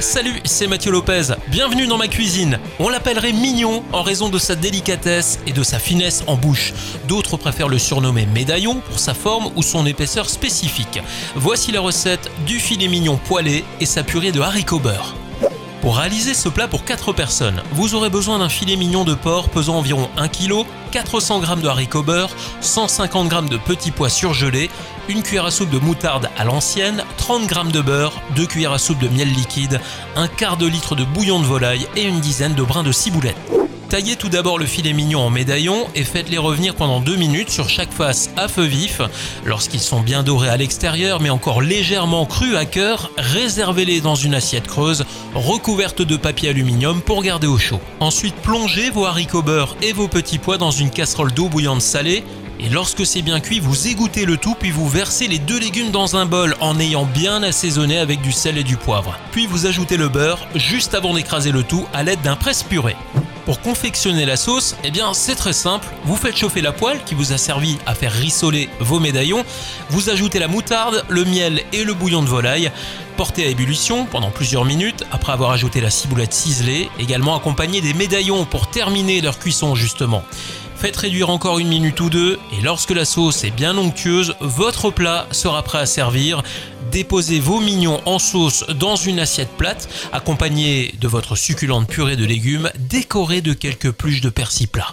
Salut, c'est Mathieu Lopez. Bienvenue dans ma cuisine. On l'appellerait mignon en raison de sa délicatesse et de sa finesse en bouche. D'autres préfèrent le surnommer médaillon pour sa forme ou son épaisseur spécifique. Voici la recette du filet mignon poêlé et sa purée de haricots beurre. Pour réaliser ce plat pour 4 personnes, vous aurez besoin d'un filet mignon de porc pesant environ 1 kg, 400 g de haricots beurre, 150 g de petits pois surgelés, une cuillère à soupe de moutarde à l'ancienne, 30 g de beurre, 2 cuillères à soupe de miel liquide, un quart de litre de bouillon de volaille et une dizaine de brins de ciboulette. Taillez tout d'abord le filet mignon en médaillon et faites-les revenir pendant 2 minutes sur chaque face à feu vif. Lorsqu'ils sont bien dorés à l'extérieur mais encore légèrement crus à cœur, réservez-les dans une assiette creuse recouverte de papier aluminium pour garder au chaud. Ensuite, plongez vos haricots beurre et vos petits pois dans une casserole d'eau bouillante salée et lorsque c'est bien cuit, vous égouttez le tout, puis vous versez les deux légumes dans un bol en ayant bien assaisonné avec du sel et du poivre. Puis vous ajoutez le beurre juste avant d'écraser le tout à l'aide d'un presse-purée. Pour confectionner la sauce, eh bien c'est très simple. Vous faites chauffer la poêle qui vous a servi à faire rissoler vos médaillons. Vous ajoutez la moutarde, le miel et le bouillon de volaille. Portez à ébullition pendant plusieurs minutes après avoir ajouté la ciboulette ciselée, également accompagné des médaillons pour terminer leur cuisson justement. Faites réduire encore une minute ou deux et lorsque la sauce est bien onctueuse, votre plat sera prêt à servir déposez vos mignons en sauce dans une assiette plate, accompagnée de votre succulente purée de légumes, décorée de quelques pluches de persil plat.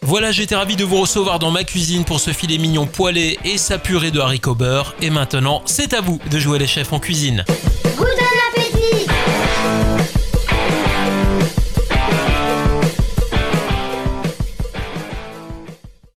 Voilà, j'étais ravi de vous recevoir dans ma cuisine pour ce filet mignon poêlé et sa purée de haricots beurre. Et maintenant, c'est à vous de jouer les chefs en cuisine. Appétit